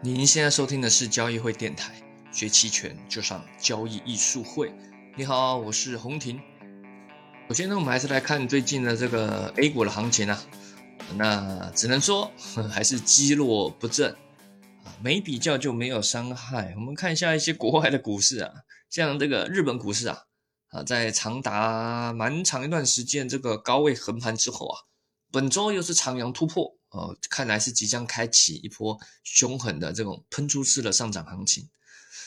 您现在收听的是交易会电台，学期权就上交易艺术会。你好，我是洪婷。首先呢，我们还是来看最近的这个 A 股的行情啊，那只能说还是积弱不振啊，没比较就没有伤害。我们看一下一些国外的股市啊，像这个日本股市啊，啊，在长达蛮长一段时间这个高位横盘之后啊，本周又是长阳突破。哦，看来是即将开启一波凶狠的这种喷出式的上涨行情，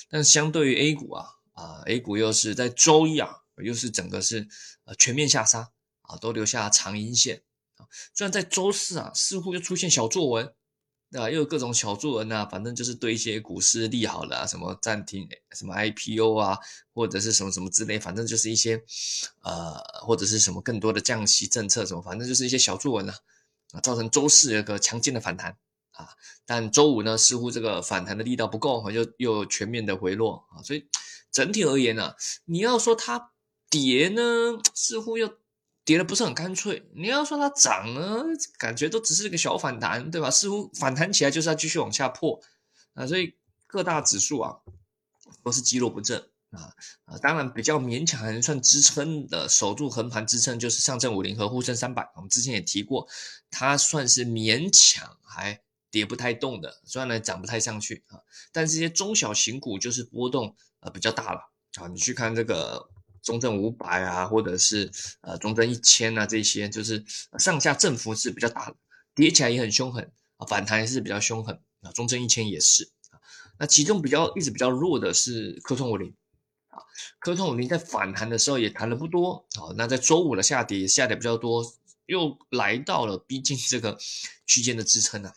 但相对于 A 股啊，啊 A 股又是在周一啊，又是整个是呃全面下杀啊，都留下长阴线啊。虽然在周四啊，似乎又出现小作文，对吧？又有各种小作文啊，反正就是对一些股市利好了，什么暂停什么 IPO 啊，或者是什么什么之类，反正就是一些呃，或者是什么更多的降息政策什么，反正就是一些小作文啊。啊，造成周四有个强劲的反弹啊，但周五呢，似乎这个反弹的力道不够，又又全面的回落啊，所以整体而言呢，你要说它跌呢，似乎又跌的不是很干脆；你要说它涨呢，感觉都只是一个小反弹，对吧？似乎反弹起来就是要继续往下破啊，所以各大指数啊都是积弱不振。啊啊，当然比较勉强还能算支撑的，守住横盘支撑就是上证五零和沪深三百。我们之前也提过，它算是勉强还跌不太动的，虽然呢涨不太上去啊，但这些中小型股就是波动呃比较大了啊。你去看这个中证五百啊，或者是呃中证一千啊，这些就是上下振幅是比较大的，跌起来也很凶狠啊，反弹也是比较凶狠啊。中证一千也是啊，那其中比较一直比较弱的是科创五零。啊，科创五零在反弹的时候也弹了不多，好，那在周五的下跌下跌比较多，又来到了逼近这个区间的支撑啊。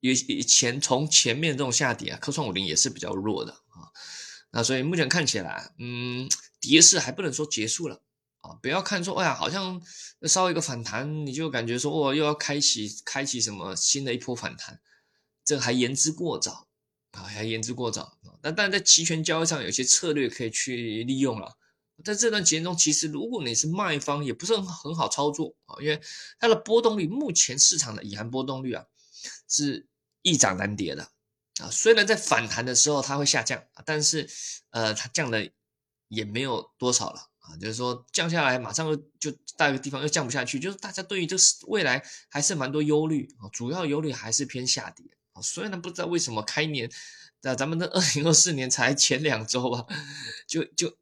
以以前从前面这种下跌啊，科创五零也是比较弱的啊。那所以目前看起来，嗯，跌势还不能说结束了啊。不要看说，哎呀，好像稍微一个反弹，你就感觉说，哦，又要开启开启什么新的一波反弹，这还言之过早。啊，还言之过早啊！但但在期权交易上，有些策略可以去利用了。在这段期间中，其实如果你是卖方，也不是很很好操作啊，因为它的波动率，目前市场的隐含波动率啊，是易涨难跌的啊。虽然在反弹的时候它会下降，但是呃，它降的也没有多少了啊，就是说降下来马上又就大个地方又降不下去，就是大家对于这个未来还是蛮多忧虑啊，主要忧虑还是偏下跌。啊，虽然不知道为什么开年，那咱们的二零二四年才前两周吧，就就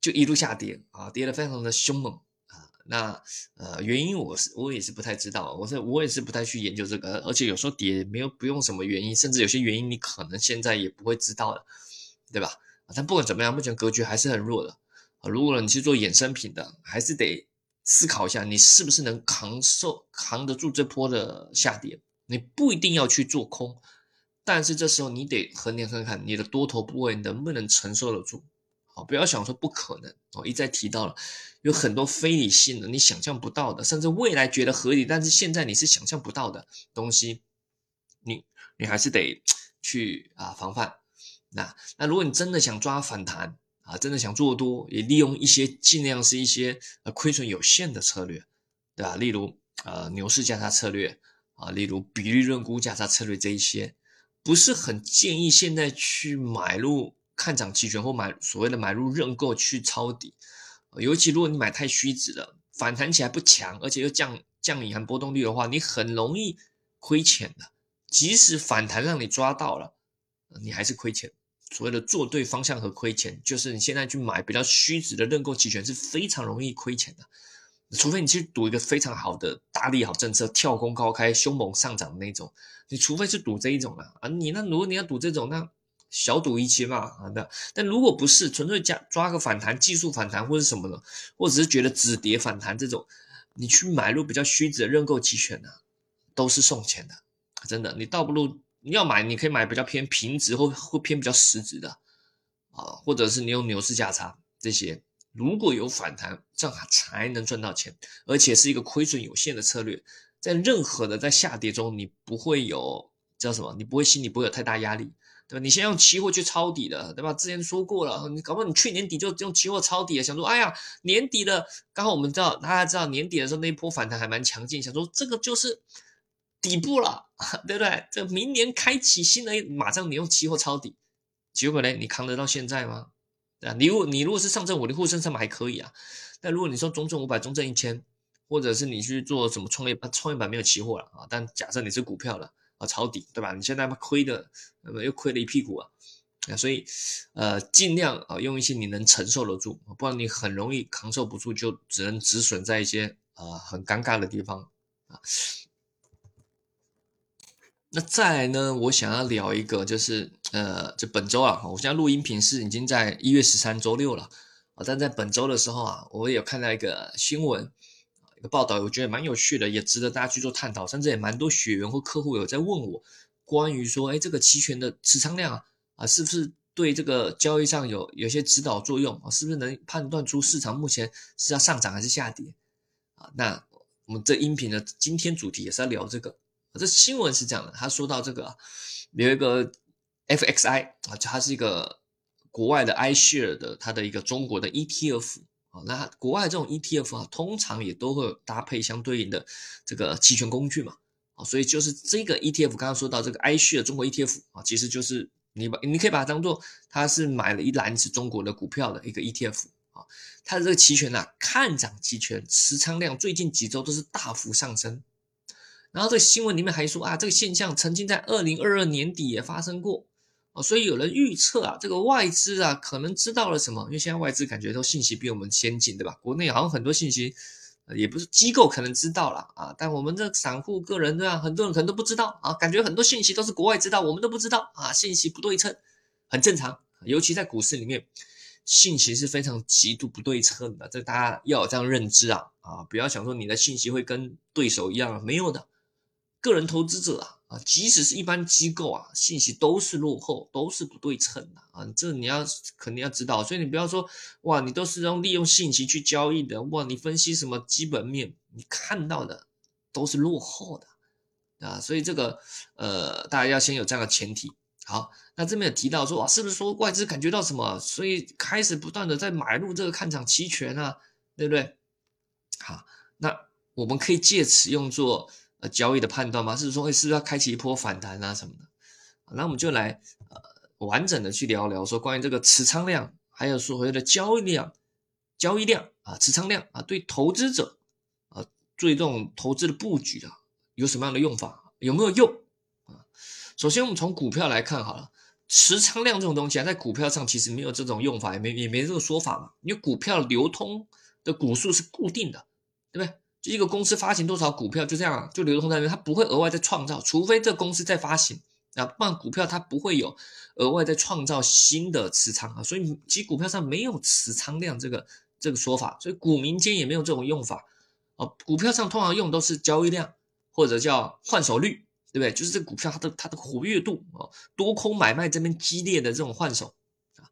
就一路下跌啊，跌得非常的凶猛啊。那呃原因我是我也是不太知道，我是我也是不太去研究这个，而且有时候跌没有不用什么原因，甚至有些原因你可能现在也不会知道的，对吧？但不管怎么样，目前格局还是很弱的。如果你去做衍生品的，还是得思考一下，你是不是能扛受扛得住这波的下跌。你不一定要去做空，但是这时候你得衡量看看你的多头部位能不能承受得住。好，不要想说不可能。我一再提到了，有很多非理性的、你想象不到的，甚至未来觉得合理，但是现在你是想象不到的东西，你你还是得去啊防范。那那如果你真的想抓反弹啊，真的想做多，也利用一些尽量是一些呃亏损有限的策略，对吧？例如呃牛市价差策略。啊，例如比率论估价差策略这一些，不是很建议现在去买入看涨期权或买所谓的买入认购去抄底，尤其如果你买太虚值了，反弹起来不强，而且又降降隐含波动率的话，你很容易亏钱的。即使反弹让你抓到了，你还是亏钱。所谓的做对方向和亏钱，就是你现在去买比较虚值的认购期权是非常容易亏钱的。除非你去赌一个非常好的大利好政策，跳空高开、凶猛上涨的那种，你除非是赌这一种啊啊。你那如果你要赌这种，那小赌怡情嘛啊。那但如果不是纯粹加抓个反弹、技术反弹或者什么的，或者是觉得止跌反弹这种，你去买入比较虚值的认购期权呢，都是送钱的，真的。你倒不如你要买，你可以买比较偏平值或或偏比较实值的啊，或者是你用牛市价差这些。如果有反弹，这样才能赚到钱，而且是一个亏损有限的策略。在任何的在下跌中，你不会有叫什么？你不会心里不会有太大压力，对吧？你先用期货去抄底的，对吧？之前说过了，你搞不好你去年底就用期货抄底了，想说，哎呀，年底了，刚好我们知道大家知道年底的时候那一波反弹还蛮强劲，想说这个就是底部了 对不对？这明年开启新的，马上你用期货抄底，结果呢，你扛得到现在吗？啊，你如果你如果是上证五零沪深三百还可以啊，但如果你说中证五百、中证一千，或者是你去做什么创业板，创业板没有期货了啊，但假设你是股票了啊，抄底对吧？你现在亏的，那么又亏了一屁股啊，啊，所以呃，尽量啊用一些你能承受得住，不然你很容易扛受不住，就只能止损在一些啊很尴尬的地方啊。那再来呢？我想要聊一个，就是呃，就本周啊，我现在录音频是已经在一月十三周六了啊，但在本周的时候啊，我有看到一个新闻，一个报道，我觉得蛮有趣的，也值得大家去做探讨，甚至也蛮多学员或客户有在问我，关于说，哎，这个期权的持仓量啊，啊，是不是对这个交易上有有些指导作用啊？是不是能判断出市场目前是要上涨还是下跌啊？那我们这音频的今天主题也是要聊这个。这新闻是这样的，他说到这个有一个 FXI 啊，它是一个国外的 iShare 的它的一个中国的 ETF 啊，那国外这种 ETF 啊，通常也都会搭配相对应的这个期权工具嘛，啊，所以就是这个 ETF 刚刚说到这个 iShare 中国 ETF 啊，其实就是你把你可以把它当做它是买了一篮子中国的股票的一个 ETF 啊，它的这个期权呢，看涨期权持仓量最近几周都是大幅上升。然后这个新闻里面还说啊，这个现象曾经在二零二二年底也发生过哦，所以有人预测啊，这个外资啊可能知道了什么？因为现在外资感觉都信息比我们先进，对吧？国内好像很多信息，也不是机构可能知道了啊，但我们这散户个人对吧？很多人可能都不知道啊，感觉很多信息都是国外知道，我们都不知道啊，信息不对称，很正常。尤其在股市里面，信息是非常极度不对称的，这大家要有这样认知啊啊，不要想说你的信息会跟对手一样，没有的。个人投资者啊啊，即使是一般机构啊，信息都是落后，都是不对称的啊，这你要肯定要知道。所以你不要说哇，你都是用利用信息去交易的哇，你分析什么基本面，你看到的都是落后的啊。所以这个呃，大家要先有这样的前提。好，那这边有提到说哇，是不是说外资感觉到什么，所以开始不断的在买入这个看涨期权啊，对不对？好，那我们可以借此用作。呃，交易的判断吗？是说，哎，是不是要开启一波反弹啊什么的？那我们就来呃完整的去聊聊，说关于这个持仓量，还有所谓的交易量、交易量啊、持仓量啊，对投资者啊，做这种投资的布局啊，有什么样的用法？有没有用啊？首先，我们从股票来看好了，持仓量这种东西啊，在股票上其实没有这种用法，也没也没这个说法嘛，因为股票流通的股数是固定的，对不对？就一个公司发行多少股票，就这样就流通在那边，它不会额外再创造，除非这公司再发行啊，不然股票它不会有额外再创造新的持仓啊，所以其股票上没有持仓量这个这个说法，所以股民间也没有这种用法啊。股票上通常用都是交易量或者叫换手率，对不对？就是这股票它的它的活跃度啊，多空买卖这边激烈的这种换手啊，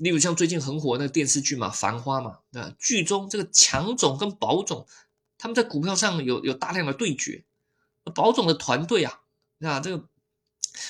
例如像最近很火那个电视剧嘛，《繁花》嘛，对吧？剧中这个强总跟宝总。他们在股票上有有大量的对决，保总的团队啊，那这个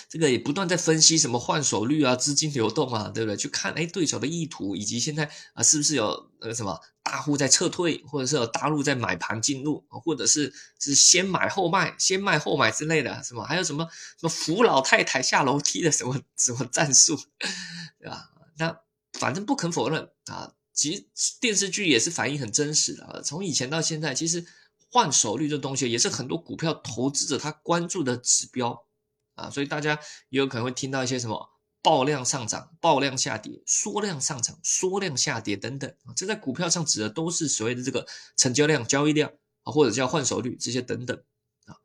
这个也不断在分析什么换手率啊、资金流动啊，对不对？去看哎对手的意图，以及现在啊是不是有那个什么大户在撤退，或者是有大陆在买盘进入，或者是是先买后卖、先卖后买之类的，什么还有什么什么扶老太太下楼梯的什么什么战术，对吧？那反正不肯否认啊。其实电视剧也是反映很真实的，从以前到现在，其实换手率这东西也是很多股票投资者他关注的指标啊，所以大家也有可能会听到一些什么爆量上涨、爆量下跌、缩量上涨、缩量下跌等等啊，这在股票上指的都是所谓的这个成交量、交易量啊，或者叫换手率这些等等啊。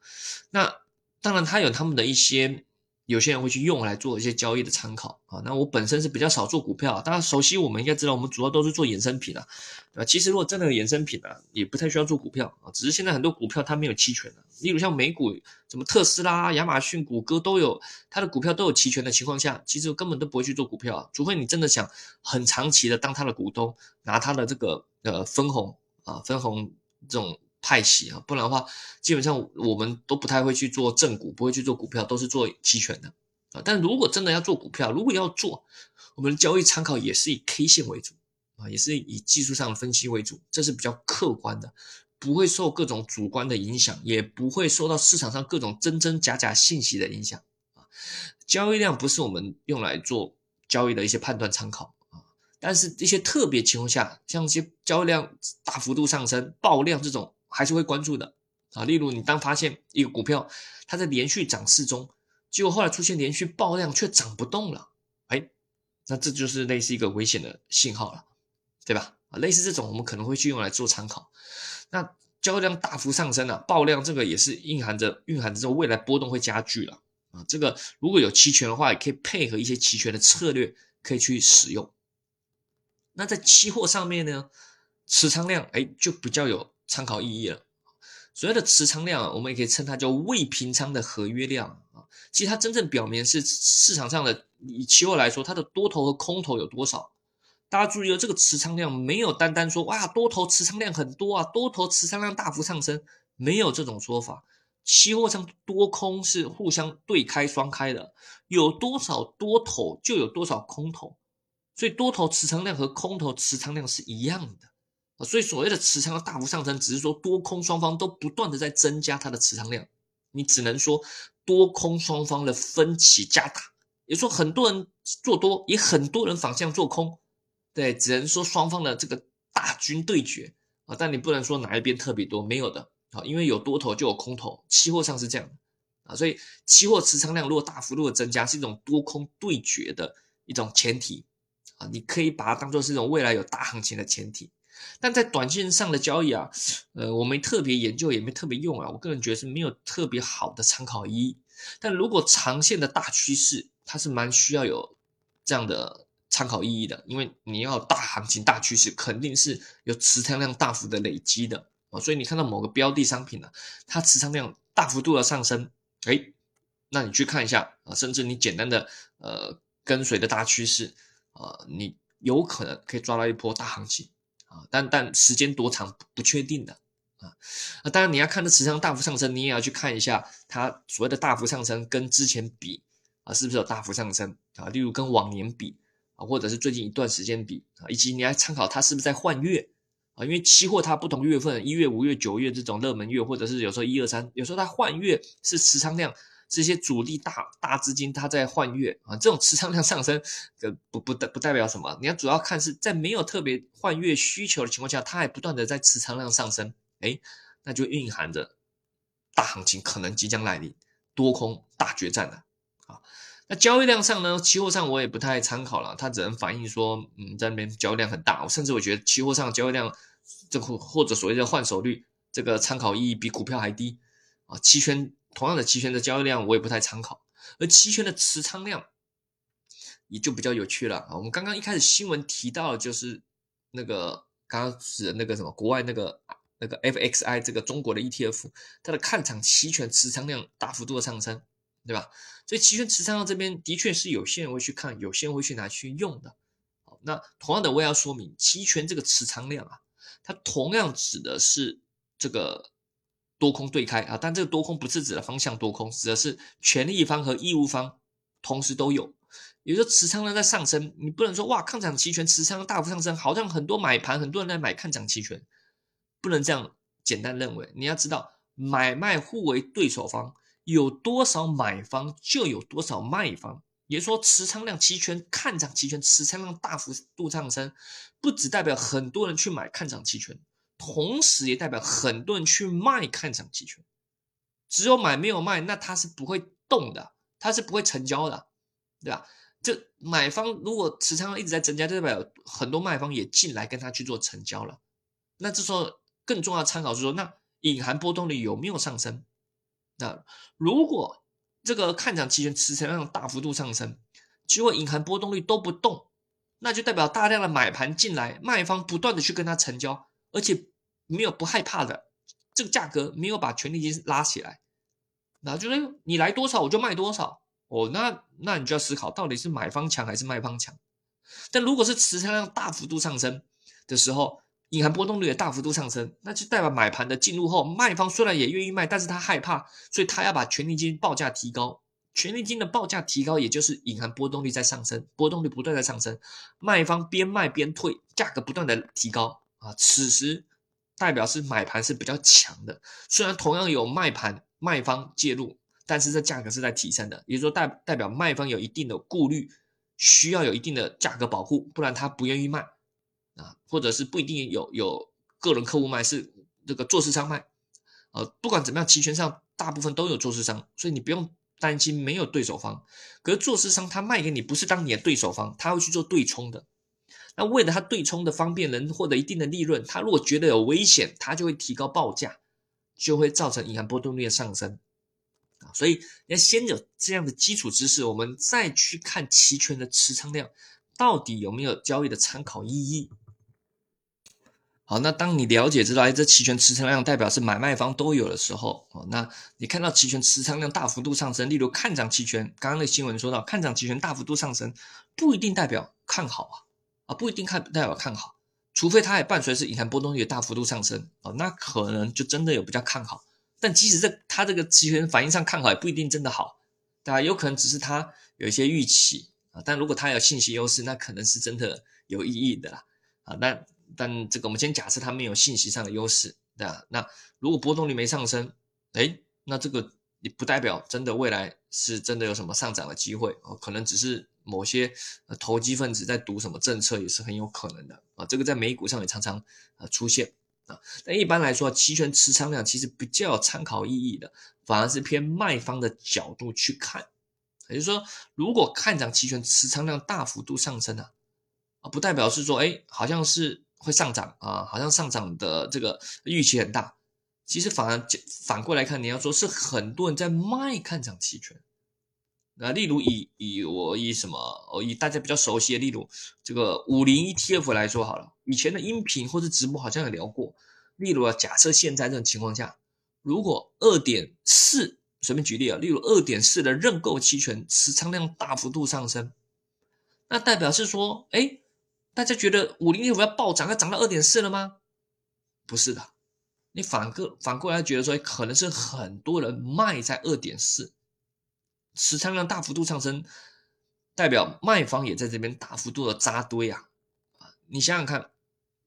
那当然，它有他们的一些。有些人会去用来做一些交易的参考啊，那我本身是比较少做股票，大家熟悉我们应该知道，我们主要都是做衍生品啊，对吧？其实如果真的有衍生品啊，也不太需要做股票啊，只是现在很多股票它没有期权的，例如像美股，什么特斯拉、亚马逊、谷歌都有它的股票都有期权的情况下，其实根本都不会去做股票，除非你真的想很长期的当它的股东，拿它的这个呃分红啊，分红这种。派息啊，不然的话，基本上我们都不太会去做正股，不会去做股票，都是做期权的啊。但如果真的要做股票，如果要做，我们的交易参考也是以 K 线为主啊，也是以技术上的分析为主，这是比较客观的，不会受各种主观的影响，也不会受到市场上各种真真假假信息的影响啊。交易量不是我们用来做交易的一些判断参考啊，但是一些特别情况下，像一些交易量大幅度上升、爆量这种，还是会关注的啊。例如，你当发现一个股票它在连续涨势中，结果后来出现连续爆量却涨不动了，哎，那这就是类似一个危险的信号了，对吧？啊，类似这种我们可能会去用来做参考。那交易量大幅上升了，爆量这个也是蕴含着蕴含着未来波动会加剧了啊。这个如果有期权的话，也可以配合一些期权的策略可以去使用。那在期货上面呢，持仓量哎就比较有参考意义了。所谓的持仓量，我们也可以称它叫未平仓的合约量啊。其实它真正表明是市场上的以期货来说，它的多头和空头有多少。大家注意哦，这个持仓量没有单单说哇多头持仓量很多啊，多头持仓量大幅上升，没有这种说法。期货上多空是互相对开双开的，有多少多头就有多少空头，所以多头持仓量和空头持仓量是一样的。所以所谓的持仓的大幅上升，只是说多空双方都不断的在增加它的持仓量，你只能说多空双方的分歧加大，也说很多人做多，也很多人反向做空。对，只能说双方的这个大军对决啊，但你不能说哪一边特别多，没有的啊，因为有多头就有空头，期货上是这样的啊，所以期货持仓量如果大幅度的增加，是一种多空对决的一种前提啊，你可以把它当做是一种未来有大行情的前提。但在短线上的交易啊，呃，我没特别研究，也没特别用啊，我个人觉得是没有特别好的参考意义。但如果长线的大趋势，它是蛮需要有这样的。参考意义的，因为你要大行情、大趋势，肯定是有持仓量大幅的累积的啊，所以你看到某个标的商品呢，它持仓量大幅度的上升，哎，那你去看一下啊，甚至你简单的呃跟随的大趋势啊，你有可能可以抓到一波大行情啊，但但时间多长不确定的啊，啊，当然你要看这持仓大幅上升，你也要去看一下它所谓的大幅上升跟之前比啊，是不是有大幅上升啊？例如跟往年比啊。或者是最近一段时间比啊，以及你要参考它是不是在换月啊？因为期货它不同月份，一月、五月、九月这种热门月，或者是有时候一二三，有时候它换月是持仓量这些主力大大资金它在换月啊，这种持仓量上升，呃，不不代不代表什么？你要主要看是在没有特别换月需求的情况下，它还不断的在持仓量上升，哎，那就蕴含着大行情可能即将来临，多空大决战了啊！那交易量上呢？期货上我也不太参考了，它只能反映说，嗯，在那边交易量很大。我甚至我觉得期货上交易量，这或或者所谓的换手率，这个参考意义比股票还低啊。期权同样的期权的交易量我也不太参考，而期权的持仓量也就比较有趣了啊。我们刚刚一开始新闻提到就是那个刚刚指的那个什么国外那个那个 FXI 这个中国的 ETF，它的看涨期权持仓量大幅度的上升。对吧？所以期权持仓量这边的确是有些人会去看，有些人会去拿去用的。好，那同样的我也要说明，期权这个持仓量啊，它同样指的是这个多空对开啊，但这个多空不是指的方向多空，指的是权利方和义务方同时都有。也就是，持仓量在上升，你不能说哇，看涨期权持仓大幅上升，好像很多买盘，很多人在买看涨期权，不能这样简单认为。你要知道，买卖互为对手方。有多少买方就有多少卖方，也就说，持仓量期权看涨期权持仓量大幅度上升，不只代表很多人去买看涨期权，同时也代表很多人去卖看涨期权。只有买没有卖，那它是不会动的，它是不会成交的，对吧？这买方如果持仓一直在增加，就代表很多卖方也进来跟他去做成交了。那这时候更重要参考是说，那隐含波动率有没有上升？那如果这个看涨期权持仓量大幅度上升，结果隐含波动率都不动，那就代表大量的买盘进来，卖方不断的去跟他成交，而且没有不害怕的，这个价格没有把权利金拉起来，那就是你来多少我就卖多少哦，那那你就要思考到底是买方强还是卖方强，但如果是持仓量大幅度上升的时候。隐含波动率也大幅度上升，那就代表买盘的进入后，卖方虽然也愿意卖，但是他害怕，所以他要把权利金报价提高。权利金的报价提高，也就是隐含波动率在上升，波动率不断在上升，卖方边卖边退，价格不断的提高啊。此时代表是买盘是比较强的。虽然同样有卖盘卖方介入，但是这价格是在提升的，也就是说代代表卖方有一定的顾虑，需要有一定的价格保护，不然他不愿意卖啊，或者是不一定有有个人客户卖，是这个做市商卖。呃，不管怎么样，期权上大部分都有做市商，所以你不用。担心没有对手方，可是做市商他卖给你不是当你的对手方，他会去做对冲的。那为了他对冲的方便，能获得一定的利润，他如果觉得有危险，他就会提高报价，就会造成银行波动率的上升啊。所以要先有这样的基础知识，我们再去看期权的持仓量到底有没有交易的参考意义。好，那当你了解知道，哎，这期权持仓量代表是买卖方都有的时候，哦，那你看到期权持仓量大幅度上升，例如看涨期权，刚刚那新闻说到看涨期权大幅度上升，不一定代表看好啊，不一定看代表看好，除非它也伴随是隐含波动率大幅度上升，哦，那可能就真的有比较看好。但即使这它这个期权反应上看好，也不一定真的好，对吧？有可能只是它有一些预期啊，但如果它有信息优势，那可能是真的有意义的啦，啊，那。但这个我们先假设它没有信息上的优势，对吧？那如果波动率没上升，哎，那这个也不代表真的未来是真的有什么上涨的机会哦，可能只是某些呃投机分子在赌什么政策也是很有可能的啊。这个在美股上也常常呃出现啊。但一般来说，期权持仓量其实比较有参考意义的，反而是偏卖方的角度去看，也就是说，如果看涨期权持仓量大幅度上升啊，啊，不代表是说哎，好像是。会上涨啊，好像上涨的这个预期很大，其实反而反过来看，你要说是很多人在卖看涨期权。那例如以以我以什么，我以大家比较熟悉的，例如这个五零 ETF 来说好了，以前的音频或者直播好像有聊过。例如啊，假设现在这种情况下，如果二点四，随便举例啊，例如二点四的认购期权持仓量大幅度上升，那代表是说，哎。大家觉得五零 ETF 要暴涨，要涨到二点四了吗？不是的，你反过反过来觉得说，可能是很多人卖在二点四，持仓量大幅度上升，代表卖方也在这边大幅度的扎堆啊！你想想看，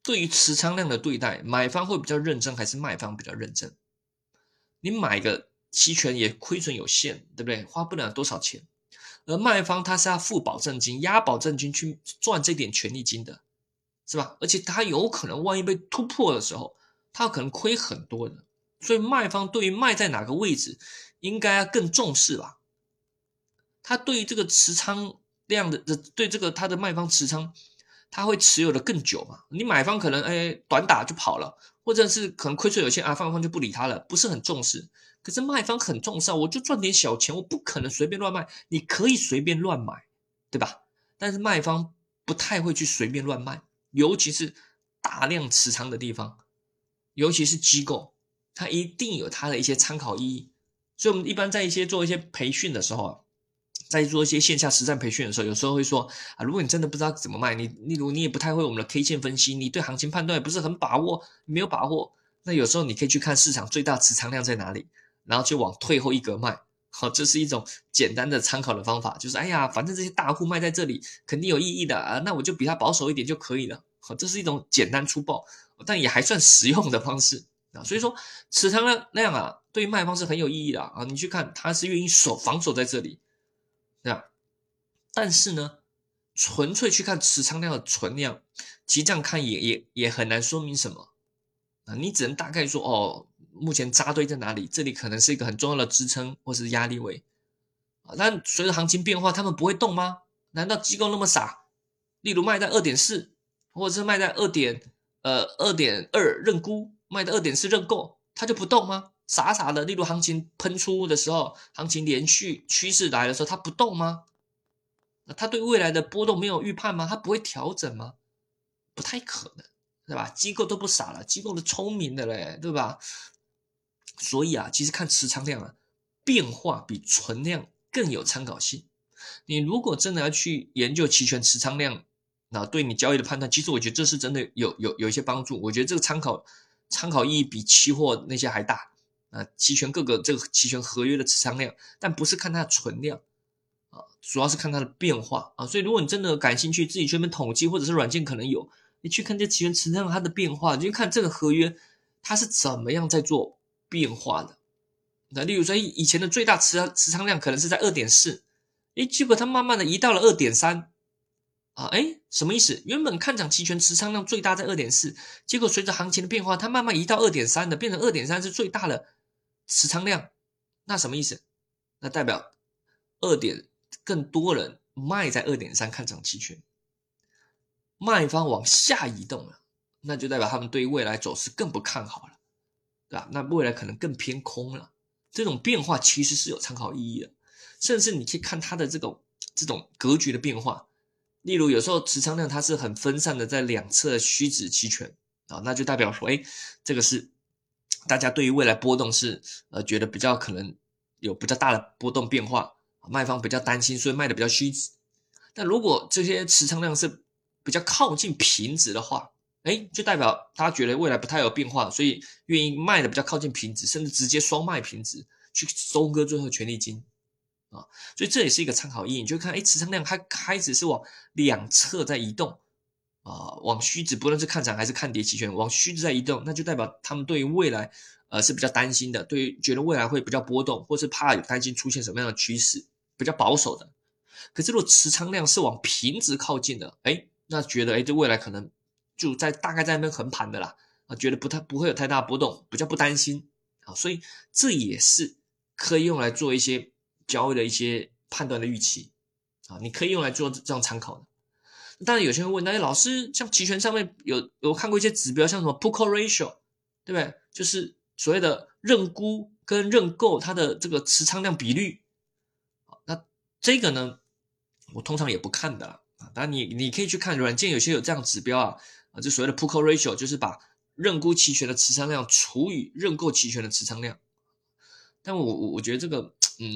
对于持仓量的对待，买方会比较认真，还是卖方比较认真？你买个期权也亏损有限，对不对？花不了多少钱。而卖方他是要付保证金、押保证金去赚这点权利金的，是吧？而且他有可能万一被突破的时候，他可能亏很多的。所以卖方对于卖在哪个位置，应该要更重视吧？他对于这个持仓量的，对这个他的卖方持仓，他会持有的更久嘛？你买方可能哎短打就跑了，或者是可能亏损有限啊，放方就不理他了，不是很重视。可是卖方很重视啊，我就赚点小钱，我不可能随便乱卖。你可以随便乱买，对吧？但是卖方不太会去随便乱卖，尤其是大量持仓的地方，尤其是机构，它一定有它的一些参考意义。所以，我们一般在一些做一些培训的时候啊，在做一些线下实战培训的时候，有时候会说啊，如果你真的不知道怎么卖，你例如你也不太会我们的 K 线分析，你对行情判断也不是很把握，没有把握，那有时候你可以去看市场最大持仓量在哪里。然后就往退后一格卖，好，这是一种简单的参考的方法，就是哎呀，反正这些大户卖在这里肯定有意义的啊，那我就比他保守一点就可以了，好，这是一种简单粗暴，但也还算实用的方式啊。所以说持仓量那样啊，对于卖方是很有意义的啊。你去看他是愿意守防守在这里，但是呢，纯粹去看持仓量的存量，其实这样看也也也很难说明什么啊。你只能大概说哦。目前扎堆在哪里？这里可能是一个很重要的支撑或是压力位啊。但随着行情变化，他们不会动吗？难道机构那么傻？例如卖在二点四，或者是卖在二点呃二点二认沽，卖在二点四认购，它就不动吗？傻傻的。例如行情喷出的时候，行情连续趋势来的时候，它不动吗？那他对未来的波动没有预判吗？他不会调整吗？不太可能，对吧？机构都不傻了，机构都聪明的嘞，对吧？所以啊，其实看持仓量啊，变化比存量更有参考性。你如果真的要去研究期权持仓量，那对你交易的判断，其实我觉得这是真的有有有一些帮助。我觉得这个参考参考意义比期货那些还大啊。期权各个这个期权合约的持仓量，但不是看它的存量啊，主要是看它的变化啊。所以如果你真的感兴趣，自己去那边统计或者是软件可能有，你去看这期权持仓它的变化，你就看这个合约。它是怎么样在做变化的。那例如说，以前的最大持持仓量可能是在二点四，诶，结果它慢慢的移到了二点三，啊，诶，什么意思？原本看涨期权持仓量最大在二点四，结果随着行情的变化，它慢慢移到二点三的，变成二点三是最大的持仓量，那什么意思？那代表二点更多人卖在二点三看涨期权，卖方往下移动了，那就代表他们对未来走势更不看好了，对吧？那未来可能更偏空了。这种变化其实是有参考意义的，甚至你去看它的这种这种格局的变化。例如，有时候持仓量它是很分散的，在两侧虚值期权啊，那就代表说，哎，这个是大家对于未来波动是呃觉得比较可能有比较大的波动变化，卖方比较担心，所以卖的比较虚值。但如果这些持仓量是比较靠近平值的话，哎，就代表他觉得未来不太有变化，所以愿意卖的比较靠近平值，甚至直接双卖平值去收割最后权利金啊，所以这也是一个参考意义。你就看，哎，持仓量它开始是往两侧在移动啊，往虚值，不论是看涨还是看跌期权，往虚值在移动，那就代表他们对于未来呃是比较担心的，对于觉得未来会比较波动，或是怕有担心出现什么样的趋势，比较保守的。可是如果持仓量是往平值靠近的，哎，那觉得哎，这未来可能。就在大概在那边横盘的啦，啊，觉得不太不会有太大波动，比较不担心啊，所以这也是可以用来做一些交易的一些判断的预期啊，你可以用来做这样参考的。当然有些人问，那老师像期权上面有有看过一些指标，像什么 put call ratio，对不对？就是所谓的认沽跟认购它的这个持仓量比率，这个呢，我通常也不看的啊，当然你你可以去看软件，有些有这样指标啊。啊，就所谓的 PUCO ratio，就是把认沽期权的持仓量除以认购期权的持仓量。但我我我觉得这个，嗯，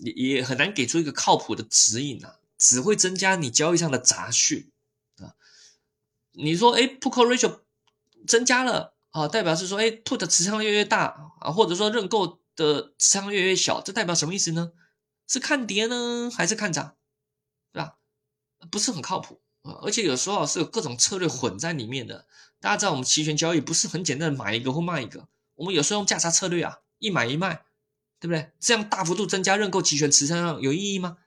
也也很难给出一个靠谱的指引啊，只会增加你交易上的杂讯啊。你说，哎，PUCO ratio 增加了啊，代表是说，哎，put 持仓越越大啊，或者说认购的持仓越越小，这代表什么意思呢？是看跌呢，还是看涨？对吧？不是很靠谱啊。而且有时候是有各种策略混在里面的。大家知道，我们期权交易不是很简单的买一个或卖一个，我们有时候用价差策略啊，一买一卖，对不对？这样大幅度增加认购期权持仓量有意义吗？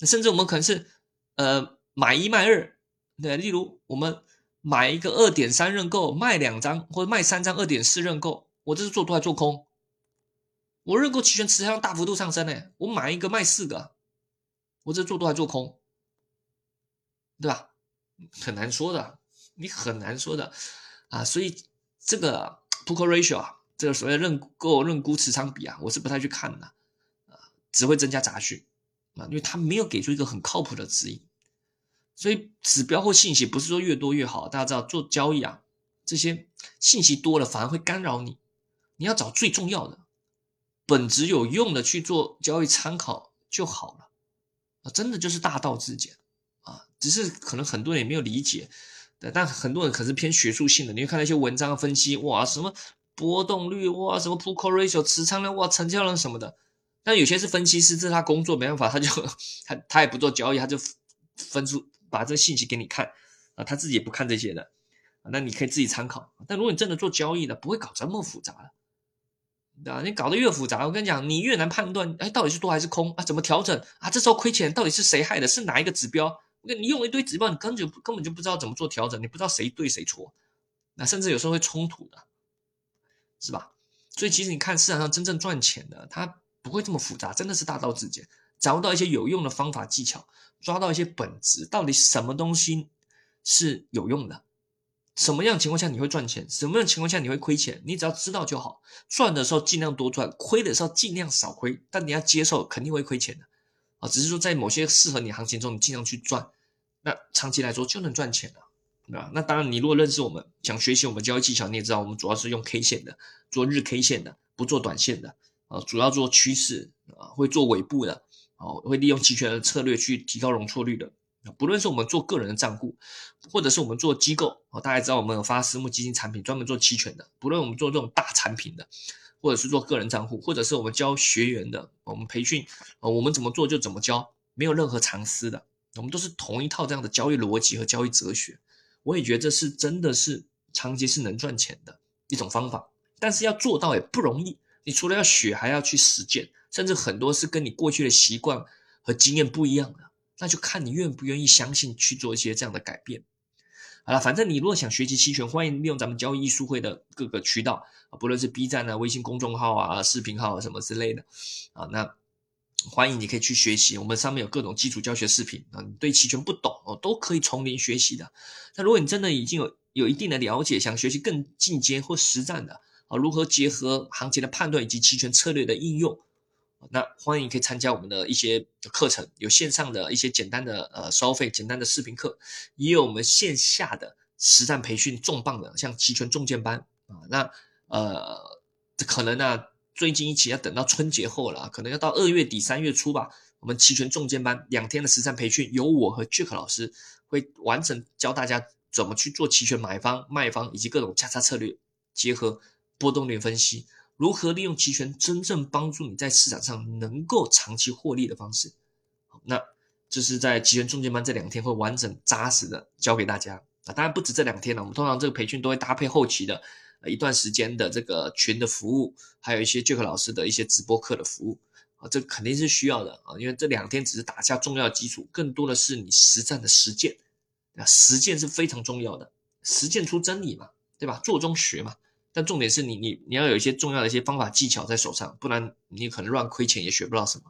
甚至我们可能是呃买一卖二，对，例如我们买一个二点三认购，卖两张或者卖三张二点四认购，我这是做多还做空？我认购期权持仓大幅度上升呢，我买一个卖四个，我这做多还做空？对吧？很难说的，你很难说的啊，所以这个 put call ratio 啊，这个所谓认购认沽持仓比啊，我是不太去看的啊，只会增加杂讯啊，因为它没有给出一个很靠谱的指引。所以指标或信息不是说越多越好，大家知道做交易啊，这些信息多了反而会干扰你，你要找最重要的、本质有用的去做交易参考就好了啊，真的就是大道至简啊。只是可能很多人也没有理解，对但很多人可是偏学术性的。你会看到一些文章分析，哇，什么波动率，哇，什么 p u c o ratio 持仓量，哇，成交量什么的。但有些是分析师，这是他工作，没办法，他就他他也不做交易，他就分出把这信息给你看啊，他自己也不看这些的啊那你可以自己参考。但如果你真的做交易的，不会搞这么复杂的，对吧？你搞得越复杂，我跟你讲，你越难判断，哎，到底是多还是空啊？怎么调整啊？这时候亏钱到底是谁害的？是哪一个指标？你用一堆指标，你根本就根本就不知道怎么做调整，你不知道谁对谁错，那甚至有时候会冲突的，是吧？所以其实你看市场上真正赚钱的，它不会这么复杂，真的是大道至简，掌握到一些有用的方法技巧，抓到一些本质，到底什么东西是有用的，什么样情况下你会赚钱，什么样情况下你会亏钱，你只要知道就好。赚的时候尽量多赚，亏的时候尽量少亏，但你要接受肯定会亏钱的。啊，只是说在某些适合你行情中，你尽量去赚，那长期来说就能赚钱了，对吧？那当然，你如果认识我们，想学习我们交易技巧，你也知道我们主要是用 K 线的，做日 K 线的，不做短线的，啊，主要做趋势，啊，会做尾部的，哦，会利用期权的策略去提高容错率的。不论是我们做个人的账户，或者是我们做机构，啊，大家知道我们有发私募基金产品，专门做期权的，不论我们做这种大产品的。或者是做个人账户，或者是我们教学员的，我们培训，啊，我们怎么做就怎么教，没有任何藏私的，我们都是同一套这样的交易逻辑和交易哲学。我也觉得这是真的是长期是能赚钱的一种方法但是要做到也不容易。你除了要学，还要去实践，甚至很多是跟你过去的习惯和经验不一样的，那就看你愿不愿意相信去做一些这样的改变。好了，反正你如果想学习期权，欢迎利用咱们交易艺术会的各个渠道，不论是 B 站啊、微信公众号啊、视频号啊什么之类的啊，那欢迎你可以去学习，我们上面有各种基础教学视频啊，你对期权不懂哦，都可以从零学习的。那如果你真的已经有有一定的了解，想学习更进阶或实战的啊，如何结合行情的判断以及期权策略的应用？那欢迎可以参加我们的一些课程，有线上的一些简单的呃收费简单的视频课，也有我们线下的实战培训重磅的，像期权重剑班啊。那呃，可能呢，最近一期要等到春节后了，可能要到二月底三月初吧。我们期权重剑班两天的实战培训，由我和 Jack 老师会完整教大家怎么去做期权买方卖方以及各种价差策略，结合波动率分析。如何利用期权真正帮助你在市场上能够长期获利的方式？那这是在期权中间班这两天会完整扎实的教给大家啊！当然不止这两天了，我们通常这个培训都会搭配后期的呃一段时间的这个群的服务，还有一些 Jack 老师的一些直播课的服务啊，这肯定是需要的啊！因为这两天只是打下重要基础，更多的是你实战的实践啊，实践是非常重要的，实践出真理嘛，对吧？做中学嘛。但重点是你你你要有一些重要的一些方法技巧在手上，不然你可能乱亏钱也学不到什么。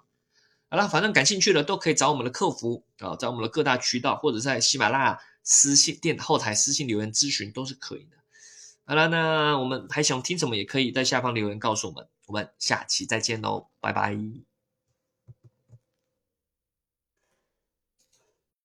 好了，反正感兴趣的都可以找我们的客服啊，在我们的各大渠道或者在喜马拉雅私信电后台私信留言咨询都是可以的。好了，那我们还想听什么也可以在下方留言告诉我们，我们下期再见喽，拜拜。